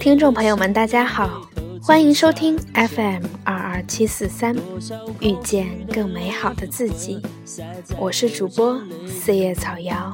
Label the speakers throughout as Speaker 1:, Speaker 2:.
Speaker 1: 听众朋友们，大家好，欢迎收听 FM 二二七四三，遇见更美好的自己。我是主播四叶草瑶。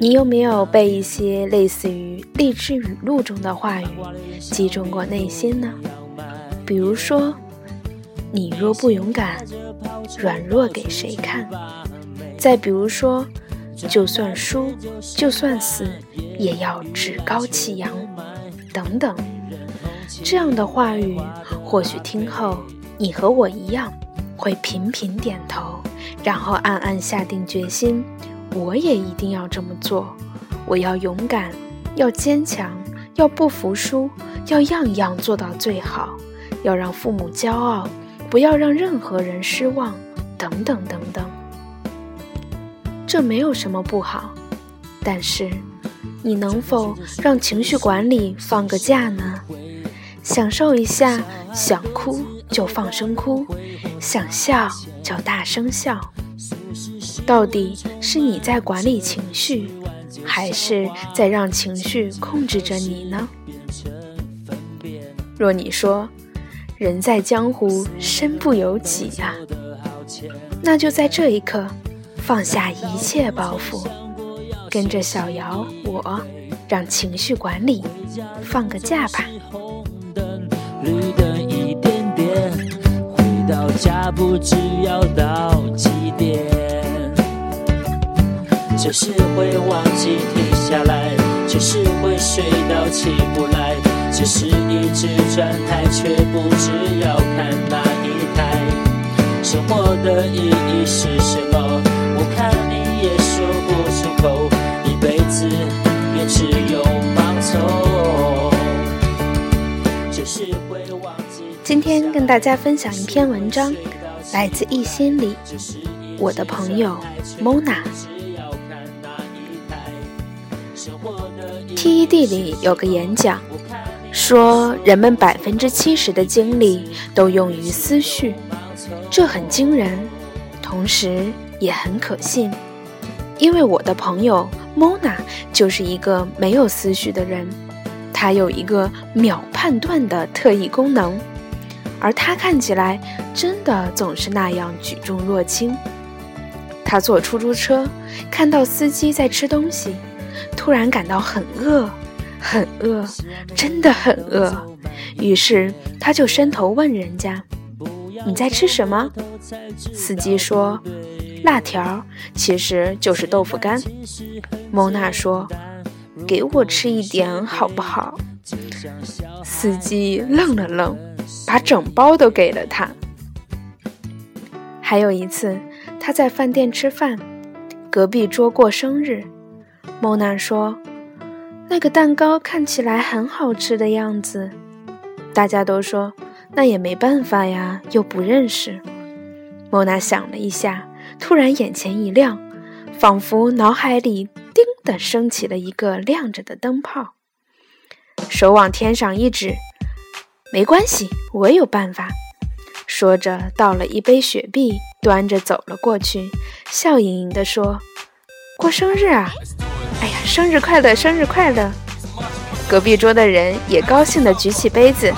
Speaker 1: 你有没有被一些类似于励志语录中的话语击中过内心呢？比如说，你若不勇敢，软弱给谁看？再比如说，就算输，就算死，也要趾高气扬，等等。这样的话语，或许听后你和我一样，会频频点头，然后暗暗下定决心。我也一定要这么做，我要勇敢，要坚强，要不服输，要样样做到最好，要让父母骄傲，不要让任何人失望，等等等等。这没有什么不好，但是你能否让情绪管理放个假呢？享受一下，想哭就放声哭，想笑就大声笑。到底是你在管理情绪，还是在让情绪控制着你呢？若你说“人在江湖，身不由己”呀，那就在这一刻放下一切包袱，跟着小姚我，让情绪管理放个假吧。绿灯一点点回到家不知要到几点。就是会忘记停下来，就是会睡到起不来，只是一直转台，却不知要看哪一台。生活的意义是什么？我看你也说不出口，一辈子也只有盲从。就是会忘记。今天跟大家分享一篇文章，来自一心里，我的朋友 Mona。TED 里有个演讲，说人们百分之七十的精力都用于思绪，这很惊人，同时也很可信。因为我的朋友 Mona 就是一个没有思绪的人，他有一个秒判断的特异功能，而他看起来真的总是那样举重若轻。他坐出租车，看到司机在吃东西。突然感到很饿，很饿，真的很饿。于是他就伸头问人家：“你在吃什么？”司机说：“辣条，其实就是豆腐干。”蒙娜说：“给我吃一点好不好？”司机愣了愣，把整包都给了他。还有一次，他在饭店吃饭，隔壁桌过生日。莫娜说：“那个蛋糕看起来很好吃的样子。”大家都说：“那也没办法呀，又不认识。”莫娜想了一下，突然眼前一亮，仿佛脑海里“叮”的升起了一个亮着的灯泡，手往天上一指：“没关系，我有办法。”说着倒了一杯雪碧，端着走了过去，笑盈盈地说：“过生日啊！”哎呀，生日快乐，生日快乐！隔壁桌的人也高兴地举起杯子，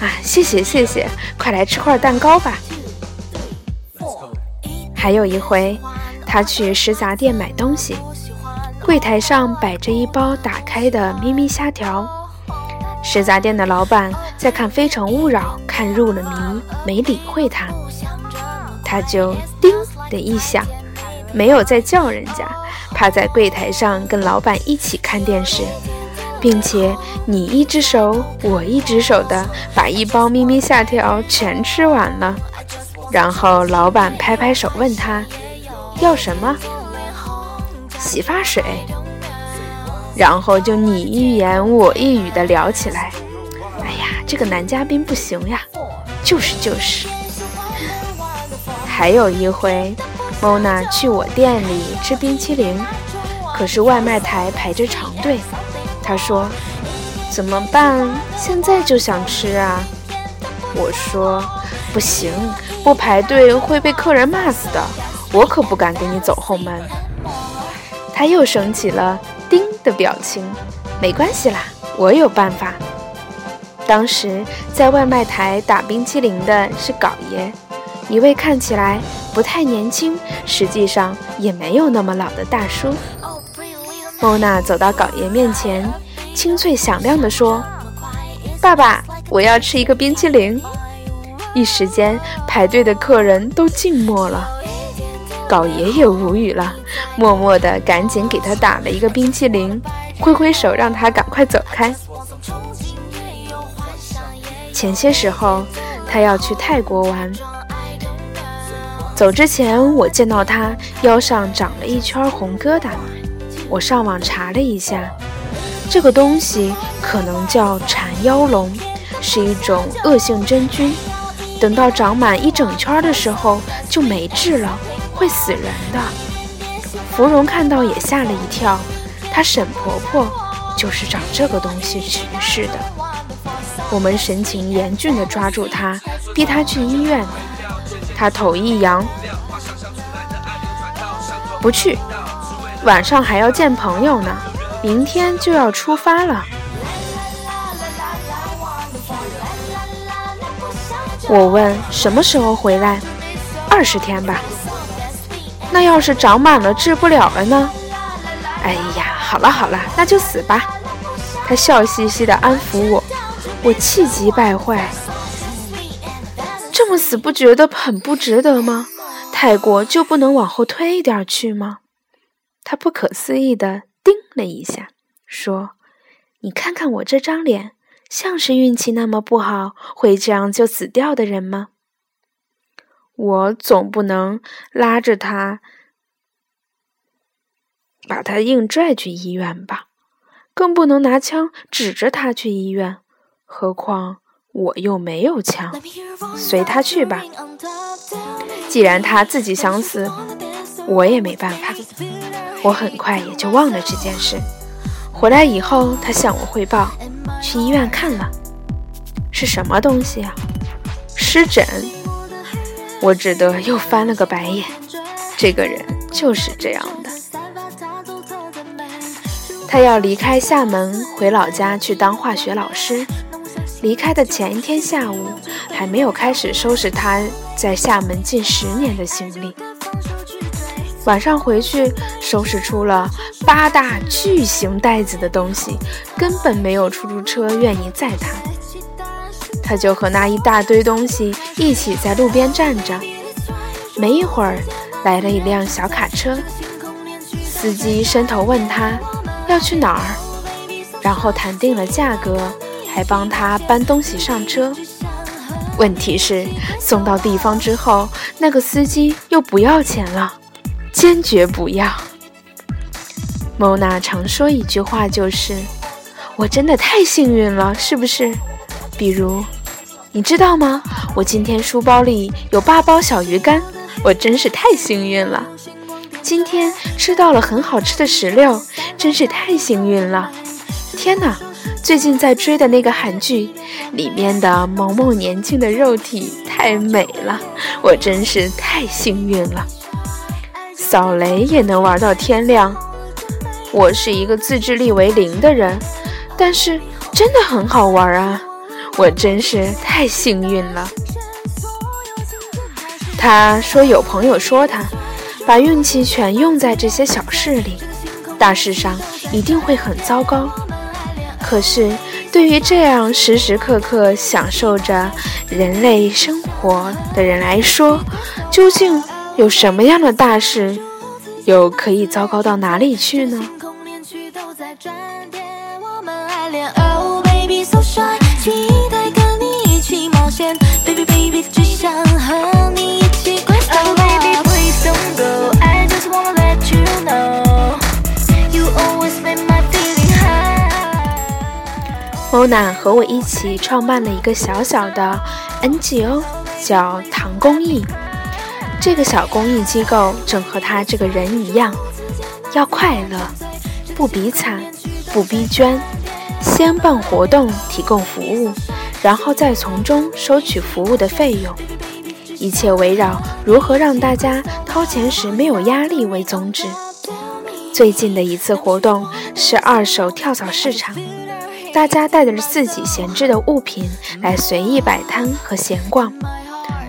Speaker 1: 啊，谢谢谢谢，快来吃块蛋糕吧。还有一回，他去食杂店买东西，柜台上摆着一包打开的咪咪虾条，食杂店的老板在看《非诚勿扰》，看入了迷，没理会他，他就叮的一响，没有再叫人家。趴在柜台上跟老板一起看电视，并且你一只手我一只手的把一包咪咪虾条全吃完了。然后老板拍拍手问他要什么？洗发水。然后就你一言我一语的聊起来。哎呀，这个男嘉宾不行呀，就是就是。还有一回。莫娜去我店里吃冰淇淋，可是外卖台排着长队。她说：“怎么办？现在就想吃啊！”我说：“不行，不排队会被客人骂死的。我可不敢给你走后门。他又升起了“叮”的表情。没关系啦，我有办法。当时在外卖台打冰淇淋的是搞爷，一位看起来不太年轻，实际上也没有那么老的大叔。莫娜走到搞爷面前，清脆响亮地说：“爸爸，我要吃一个冰淇淋。”一时间，排队的客人都静默了。搞爷也无语了，默默地赶紧给他打了一个冰淇淋，挥挥手让他赶快走开。前些时候，他要去泰国玩，走之前我见到他腰上长了一圈红疙瘩，我上网查了一下，这个东西可能叫缠腰龙，是一种恶性真菌。等到长满一整圈的时候，就没治了，会死人的。芙蓉看到也吓了一跳，她沈婆婆就是长这个东西去世的。我们神情严峻地抓住她，逼她去医院。她头一扬，不去，晚上还要见朋友呢，明天就要出发了。我问什么时候回来？二十天吧。那要是长满了治不了了呢？哎呀，好了好了，那就死吧。他笑嘻嘻地安抚我，我气急败坏。这么死不觉得很不值得吗？泰国就不能往后推一点去吗？他不可思议地盯了一下，说：“你看看我这张脸。”像是运气那么不好，会这样就死掉的人吗？我总不能拉着他，把他硬拽去医院吧？更不能拿枪指着他去医院。何况我又没有枪，随他去吧。既然他自己想死，我也没办法。我很快也就忘了这件事。回来以后，他向我汇报。去医院看了，是什么东西啊？湿疹。我只得又翻了个白眼。这个人就是这样的。他要离开厦门，回老家去当化学老师。离开的前一天下午，还没有开始收拾他在厦门近十年的行李。晚上回去，收拾出了八大巨型袋子的东西，根本没有出租车愿意载他。他就和那一大堆东西一起在路边站着。没一会儿，来了一辆小卡车，司机伸头问他要去哪儿，然后谈定了价格，还帮他搬东西上车。问题是，送到地方之后，那个司机又不要钱了。坚决不要。莫娜常说一句话，就是“我真的太幸运了”，是不是？比如，你知道吗？我今天书包里有八包小鱼干，我真是太幸运了。今天吃到了很好吃的石榴，真是太幸运了。天哪！最近在追的那个韩剧里面的某某年轻的肉体太美了，我真是太幸运了。扫雷也能玩到天亮，我是一个自制力为零的人，但是真的很好玩啊！我真是太幸运了。他说有朋友说他把运气全用在这些小事里，大事上一定会很糟糕。可是对于这样时时刻刻享受着人类生活的人来说，究竟？有什么样的大事，又可以糟糕到哪里去呢？？Mona 和我一起创办了一个小小的 NGO，叫唐公益。这个小公益机构正和他这个人一样，要快乐，不比惨，不逼捐，先办活动提供服务，然后再从中收取服务的费用。一切围绕如何让大家掏钱时没有压力为宗旨。最近的一次活动是二手跳蚤市场，大家带着自己闲置的物品来随意摆摊和闲逛，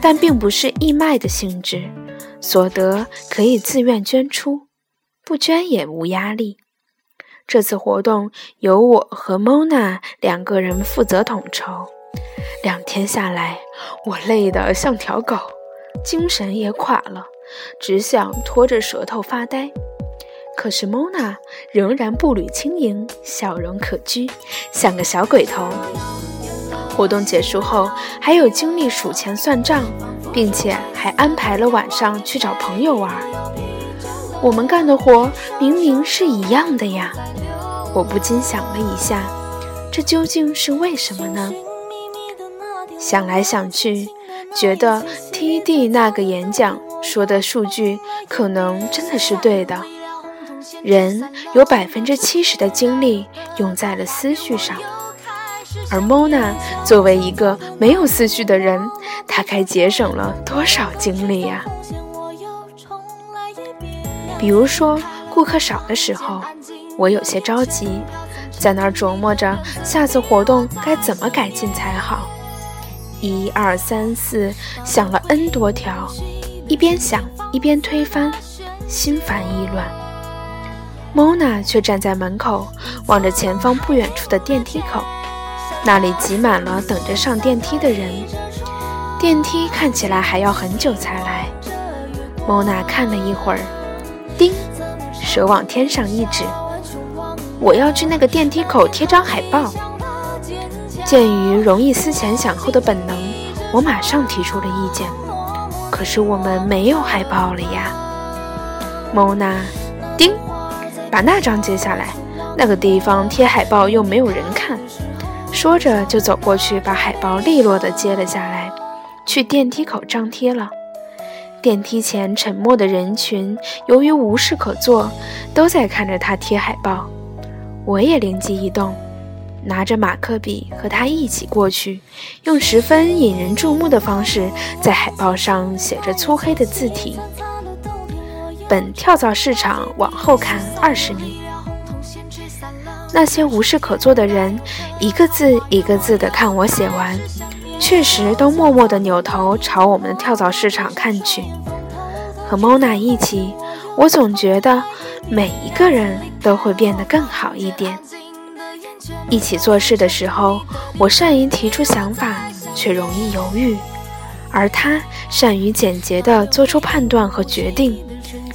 Speaker 1: 但并不是义卖的性质，所得可以自愿捐出，不捐也无压力。这次活动由我和 Mona 两个人负责统筹。两天下来，我累得像条狗，精神也垮了，只想拖着舌头发呆。可是 Mona 仍然步履轻盈，笑容可掬，像个小鬼头。活动结束后，还有精力数钱算账，并且还安排了晚上去找朋友玩。我们干的活明明是一样的呀！我不禁想了一下，这究竟是为什么呢？想来想去，觉得 TD 那个演讲说的数据可能真的是对的。人有百分之七十的精力用在了思绪上，而 Mona 作为一个没有思绪的人，她该节省了多少精力呀？比如说，顾客少的时候，我有些着急，在那儿琢磨着下次活动该怎么改进才好。一二三四，想了 N 多条，一边想一边推翻，心烦意乱。Mona 却站在门口，望着前方不远处的电梯口，那里挤满了等着上电梯的人，电梯看起来还要很久才来。Mona 看了一会儿，叮，手往天上一指：“我要去那个电梯口贴张海报。”鉴于容易思前想后的本能，我马上提出了意见。可是我们没有海报了呀。蒙娜，叮，把那张揭下来。那个地方贴海报又没有人看。说着就走过去，把海报利落地揭了下来，去电梯口张贴了。电梯前沉默的人群，由于无事可做，都在看着他贴海报。我也灵机一动。拿着马克笔和他一起过去，用十分引人注目的方式在海报上写着粗黑的字体：“本跳蚤市场往后看二十米。”那些无事可做的人一个字一个字的看我写完，确实都默默地扭头朝我们的跳蚤市场看去。和 Mona 一起，我总觉得每一个人都会变得更好一点。一起做事的时候，我善于提出想法，却容易犹豫；而他善于简洁地做出判断和决定，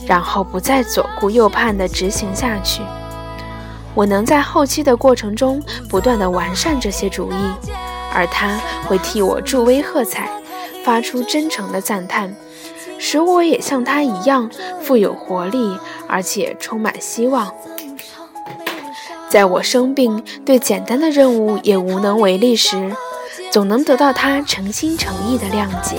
Speaker 1: 然后不再左顾右盼地执行下去。我能在后期的过程中不断地完善这些主意，而他会替我助威喝彩，发出真诚的赞叹，使我也像他一样富有活力，而且充满希望。在我生病、对简单的任务也无能为力时，总能得到他诚心诚意的谅解。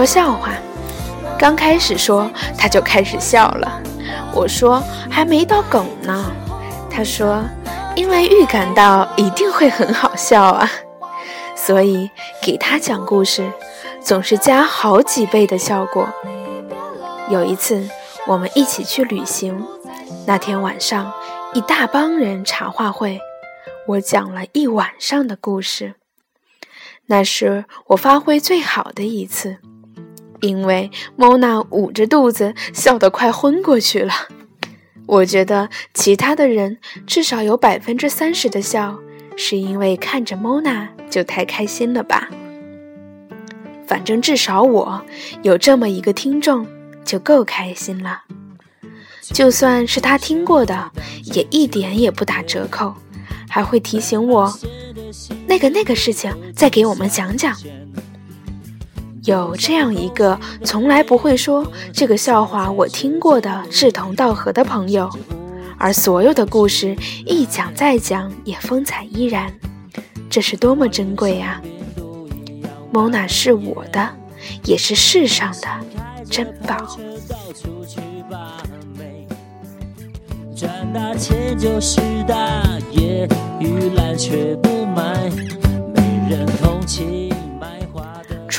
Speaker 1: 说笑话。刚开始说，他就开始笑了。我说还没到梗呢，他说因为预感到一定会很好笑啊，所以给他讲故事总是加好几倍的效果。有一次我们一起去旅行，那天晚上一大帮人茶话会，我讲了一晚上的故事，那是我发挥最好的一次。因为莫娜捂着肚子笑得快昏过去了，我觉得其他的人至少有百分之三十的笑是因为看着莫娜就太开心了吧。反正至少我有这么一个听众就够开心了，就算是他听过的，也一点也不打折扣，还会提醒我那个那个事情再给我们讲讲。有这样一个从来不会说这个笑话我听过的志同道合的朋友，而所有的故事一讲再讲也风采依然，这是多么珍贵呀！Mona 是我的，也是世上的珍宝。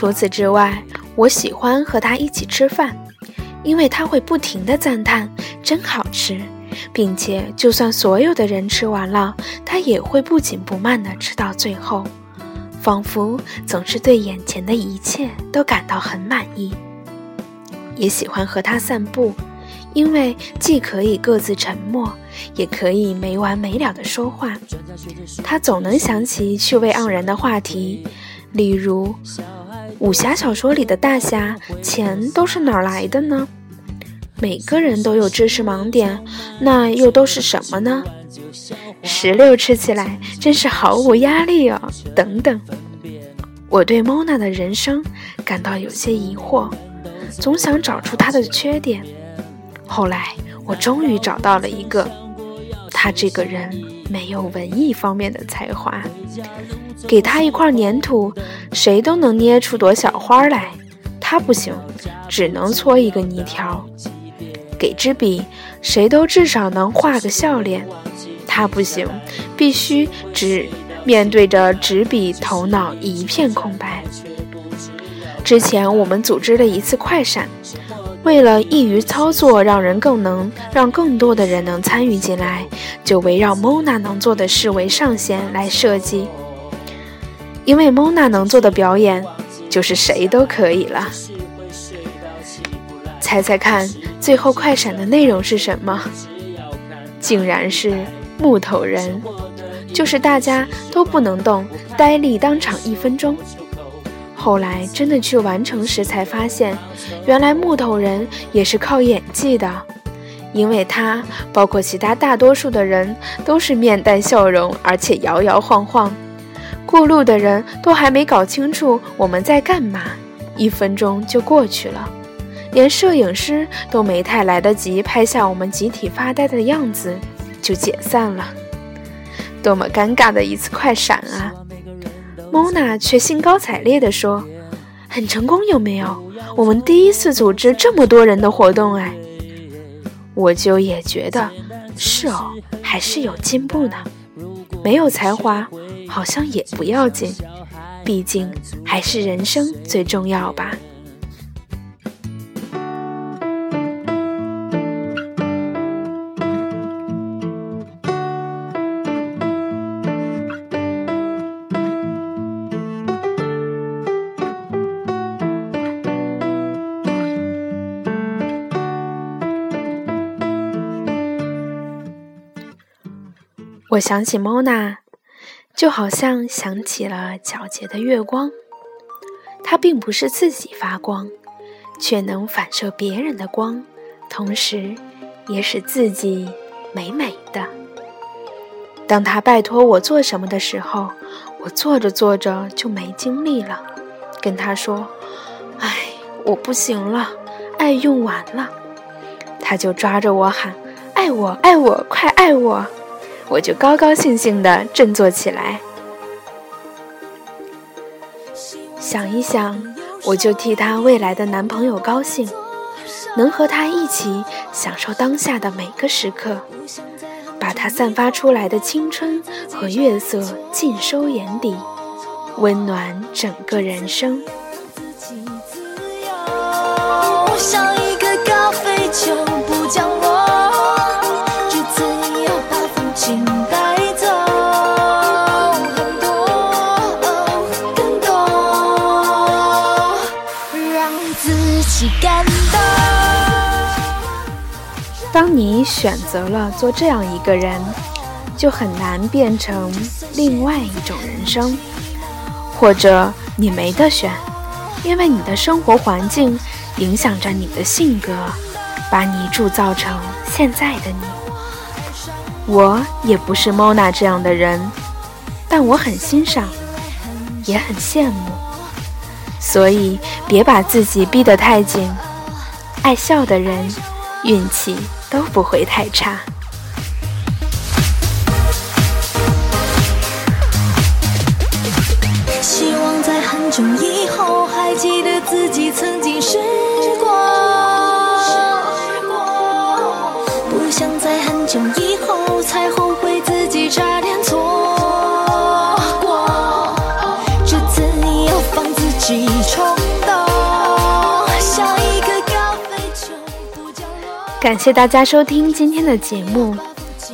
Speaker 1: 除此之外，我喜欢和他一起吃饭，因为他会不停的赞叹“真好吃”，并且就算所有的人吃完了，他也会不紧不慢的吃到最后，仿佛总是对眼前的一切都感到很满意。也喜欢和他散步。因为既可以各自沉默，也可以没完没了的说话。他总能想起趣味盎然的话题，例如武侠小说里的大侠钱都是哪儿来的呢？每个人都有知识盲点，那又都是什么呢？石榴吃起来真是毫无压力哦。等等，我对 Mona 的人生感到有些疑惑，总想找出她的缺点。后来，我终于找到了一个，他这个人没有文艺方面的才华，给他一块粘土，谁都能捏出朵小花来，他不行，只能搓一个泥条；给支笔，谁都至少能画个笑脸，他不行，必须只面对着纸笔，头脑一片空白。之前我们组织了一次快闪。为了易于操作，让人更能让更多的人能参与进来，就围绕 Mona 能做的事为上限来设计。因为 Mona 能做的表演，就是谁都可以了。猜猜看，最后快闪的内容是什么？竟然是木头人，就是大家都不能动，呆立当场一分钟。后来真的去完成时，才发现，原来木头人也是靠演技的，因为他包括其他大多数的人都是面带笑容，而且摇摇晃晃。过路的人都还没搞清楚我们在干嘛，一分钟就过去了，连摄影师都没太来得及拍下我们集体发呆的样子，就解散了。多么尴尬的一次快闪啊！Mona 却兴高采烈地说：“很成功，有没有？我们第一次组织这么多人的活动，哎，我就也觉得是哦，还是有进步呢。没有才华好像也不要紧，毕竟还是人生最重要吧。”我想起 Mona，就好像想起了皎洁的月光。它并不是自己发光，却能反射别人的光，同时也使自己美美的。当他拜托我做什么的时候，我做着做着就没精力了，跟他说：“哎，我不行了，爱用完了。”他就抓着我喊：“爱我，爱我，快爱我！”我就高高兴兴地振作起来，想一想，我就替她未来的男朋友高兴，能和他一起享受当下的每个时刻，把他散发出来的青春和月色尽收眼底，温暖整个人生。像一个高飞就不降落当你选择了做这样一个人，就很难变成另外一种人生，或者你没得选，因为你的生活环境影响着你的性格，把你铸造成现在的你。我也不是 Mona 这样的人，但我很欣赏，也很羡慕，所以别把自己逼得太紧。爱笑的人，运气都不会太差。希望在很久以后还记得自己曾经是
Speaker 2: 感谢大家收听今天的节目，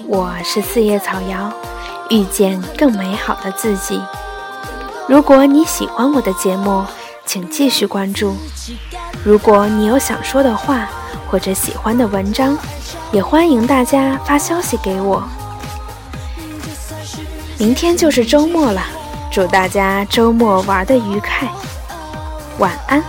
Speaker 2: 我是四叶草瑶，遇见更美好的自己。如果你喜欢我的节目，请继续关注。如果你有想说的话或者喜欢的文章，也欢迎大家发消息给我。明天就是周末了，祝大家周末玩的愉快，晚安。